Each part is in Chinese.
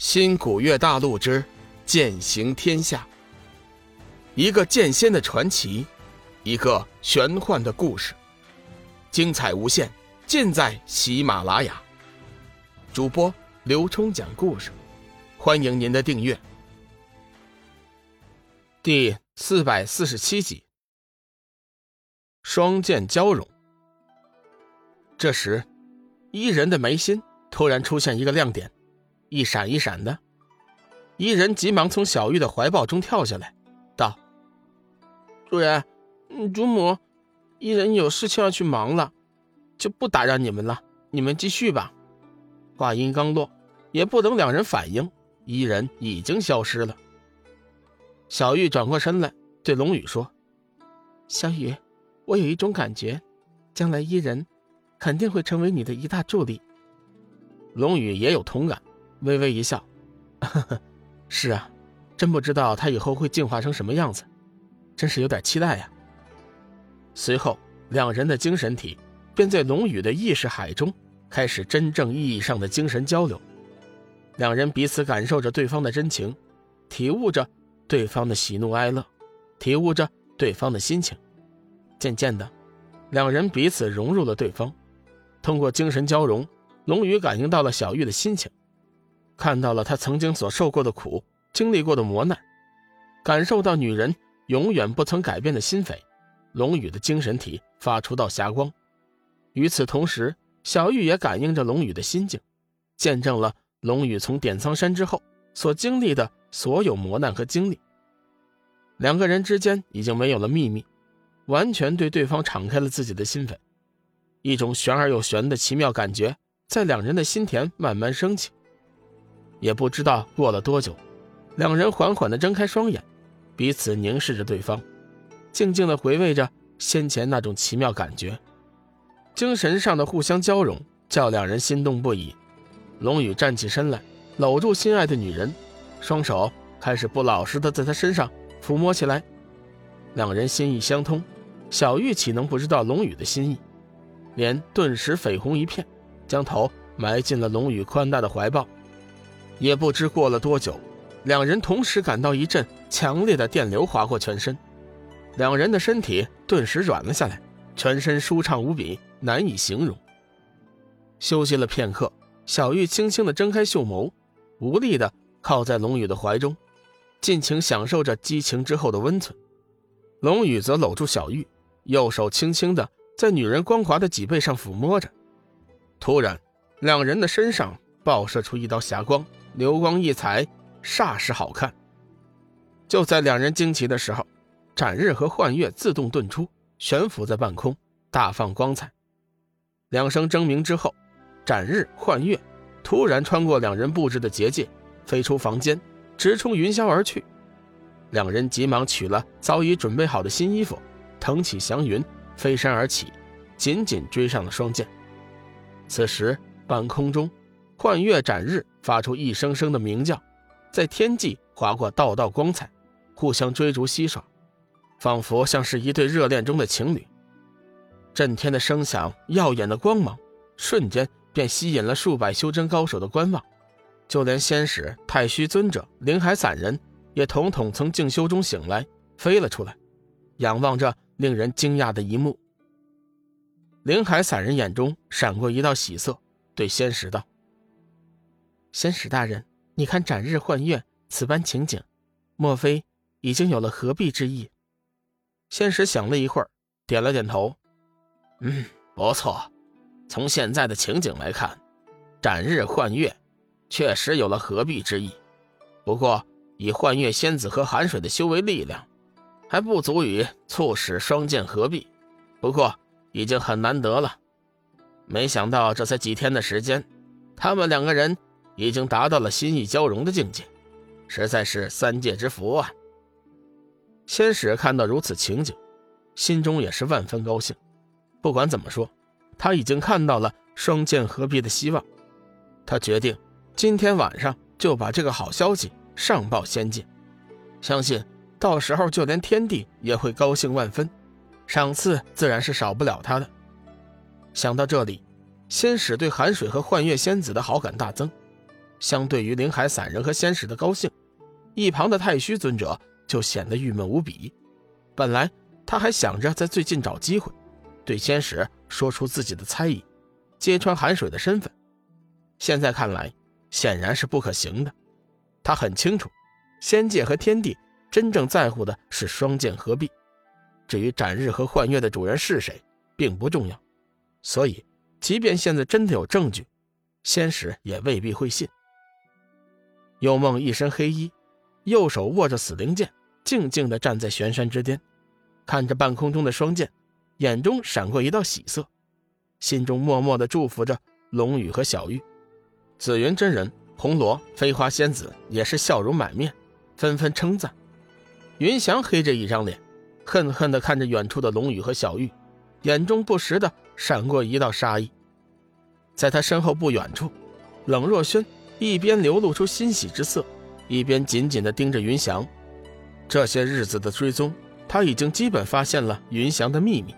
新古月大陆之剑行天下，一个剑仙的传奇，一个玄幻的故事，精彩无限，尽在喜马拉雅。主播刘冲讲故事，欢迎您的订阅。第四百四十七集，双剑交融。这时，伊人的眉心突然出现一个亮点。一闪一闪的，伊人急忙从小玉的怀抱中跳下来，道：“主人，主母，伊人有事情要去忙了，就不打扰你们了，你们继续吧。”话音刚落，也不等两人反应，伊人已经消失了。小玉转过身来，对龙宇说：“小雨，我有一种感觉，将来伊人肯定会成为你的一大助力。”龙宇也有同感。微微一笑，呵呵，是啊，真不知道他以后会进化成什么样子，真是有点期待呀。随后，两人的精神体便在龙宇的意识海中开始真正意义上的精神交流，两人彼此感受着对方的真情，体悟着对方的喜怒哀乐，体悟着对方的心情。渐渐的，两人彼此融入了对方，通过精神交融，龙宇感应到了小玉的心情。看到了他曾经所受过的苦，经历过的磨难，感受到女人永远不曾改变的心扉，龙宇的精神体发出道霞光。与此同时，小玉也感应着龙宇的心境，见证了龙宇从点苍山之后所经历的所有磨难和经历。两个人之间已经没有了秘密，完全对对方敞开了自己的心扉，一种玄而又玄的奇妙感觉在两人的心田慢慢升起。也不知道过了多久，两人缓缓地睁开双眼，彼此凝视着对方，静静地回味着先前那种奇妙感觉。精神上的互相交融，叫两人心动不已。龙宇站起身来，搂住心爱的女人，双手开始不老实地在她身上抚摸起来。两人心意相通，小玉岂能不知道龙宇的心意？脸顿时绯红一片，将头埋进了龙宇宽大的怀抱。也不知过了多久，两人同时感到一阵强烈的电流划过全身，两人的身体顿时软了下来，全身舒畅无比，难以形容。休息了片刻，小玉轻轻地睁开秀眸，无力地靠在龙宇的怀中，尽情享受着激情之后的温存。龙宇则搂住小玉，右手轻轻地在女人光滑的脊背上抚摸着。突然，两人的身上爆射出一道霞光。流光溢彩，煞是好看。就在两人惊奇的时候，展日和幻月自动遁出，悬浮在半空，大放光彩。两声争鸣之后，展日、幻月突然穿过两人布置的结界，飞出房间，直冲云霄而去。两人急忙取了早已准备好的新衣服，腾起祥云，飞身而起，紧紧追上了双剑。此时半空中。幻月展日发出一声声的鸣叫，在天际划过道道光彩，互相追逐嬉耍，仿佛像是一对热恋中的情侣。震天的声响，耀眼的光芒，瞬间便吸引了数百修真高手的观望，就连仙使、太虚尊者、灵海散人也统统从静修中醒来，飞了出来，仰望着令人惊讶的一幕。灵海散人眼中闪过一道喜色，对仙使道。仙使大人，你看斩日幻月此般情景，莫非已经有了合璧之意？仙使想了一会儿，点了点头：“嗯，不错。从现在的情景来看，斩日幻月确实有了合璧之意。不过，以幻月仙子和寒水的修为力量，还不足以促使双剑合璧。不过，已经很难得了。没想到这才几天的时间，他们两个人……”已经达到了心意交融的境界，实在是三界之福啊！仙使看到如此情景，心中也是万分高兴。不管怎么说，他已经看到了双剑合璧的希望。他决定今天晚上就把这个好消息上报仙界，相信到时候就连天帝也会高兴万分，赏赐自然是少不了他的。想到这里，仙使对寒水和幻月仙子的好感大增。相对于灵海散人和仙使的高兴，一旁的太虚尊者就显得郁闷无比。本来他还想着在最近找机会，对仙使说出自己的猜疑，揭穿寒水的身份。现在看来，显然是不可行的。他很清楚，仙界和天地真正在乎的是双剑合璧。至于斩日和幻月的主人是谁，并不重要。所以，即便现在真的有证据，仙使也未必会信。幽梦一身黑衣，右手握着死灵剑，静静地站在悬山之巅，看着半空中的双剑，眼中闪过一道喜色，心中默默地祝福着龙宇和小玉。紫云真人、红罗、飞花仙子也是笑容满面，纷纷称赞。云翔黑着一张脸，恨恨地看着远处的龙宇和小玉，眼中不时地闪过一道杀意。在他身后不远处，冷若轩。一边流露出欣喜之色，一边紧紧地盯着云翔。这些日子的追踪，他已经基本发现了云翔的秘密。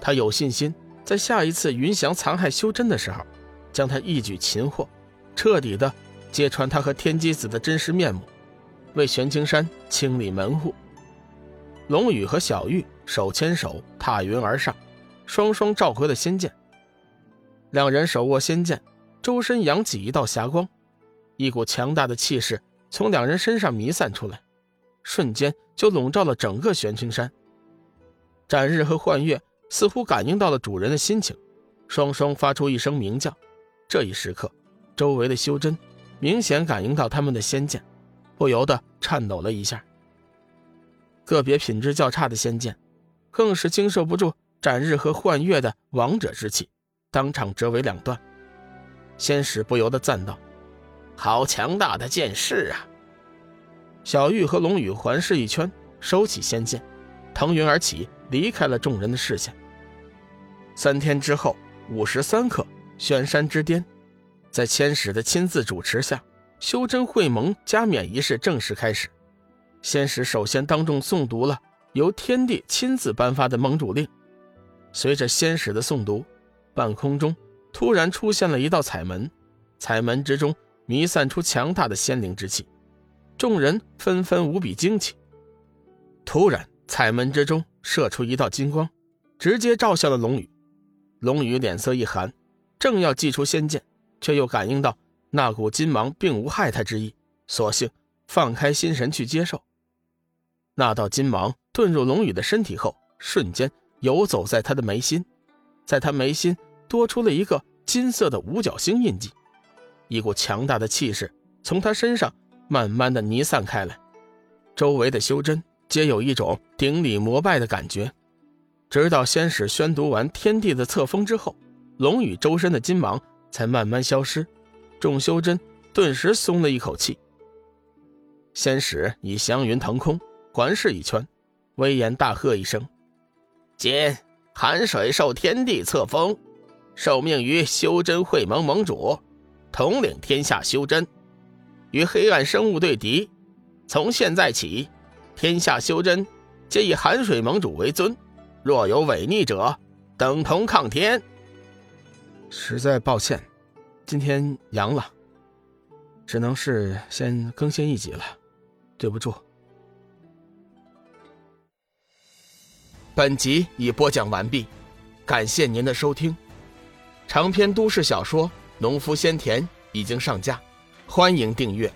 他有信心，在下一次云翔残害修真的时候，将他一举擒获，彻底的揭穿他和天机子的真实面目，为玄青山清理门户。龙宇和小玉手牵手踏云而上，双双召回了仙剑。两人手握仙剑，周身扬起一道霞光。一股强大的气势从两人身上弥散出来，瞬间就笼罩了整个玄青山。斩日和幻月似乎感应到了主人的心情，双双发出一声鸣叫。这一时刻，周围的修真明显感应到他们的仙剑，不由得颤抖了一下。个别品质较差的仙剑，更是经受不住斩日和幻月的王者之气，当场折为两段。仙使不由得赞道。好强大的剑势啊！小玉和龙宇环视一圈，收起仙剑，腾云而起，离开了众人的视线。三天之后，午时三刻，玄山之巅，在千使的亲自主持下，修真会盟加冕仪式正式开始。仙使首先当众诵读了由天帝亲自颁发的盟主令。随着仙使的诵读，半空中突然出现了一道彩门，彩门之中。弥散出强大的仙灵之气，众人纷纷无比惊奇。突然，彩门之中射出一道金光，直接照向了龙宇。龙宇脸色一寒，正要祭出仙剑，却又感应到那股金芒并无害他之意，索性放开心神去接受。那道金芒遁入龙宇的身体后，瞬间游走在他的眉心，在他眉心多出了一个金色的五角星印记。一股强大的气势从他身上慢慢的弥散开来，周围的修真皆有一种顶礼膜拜的感觉。直到仙使宣读完天地的册封之后，龙宇周身的金芒才慢慢消失，众修真顿时松了一口气。仙使以祥云腾空，环视一圈，威严大喝一声：“今寒水受天地册封，受命于修真会盟盟主。”统领天下修真，与黑暗生物对敌。从现在起，天下修真皆以寒水盟主为尊。若有违逆者，等同抗天。实在抱歉，今天阳了，只能是先更新一集了，对不住。本集已播讲完毕，感谢您的收听。长篇都市小说。农夫先田已经上架，欢迎订阅。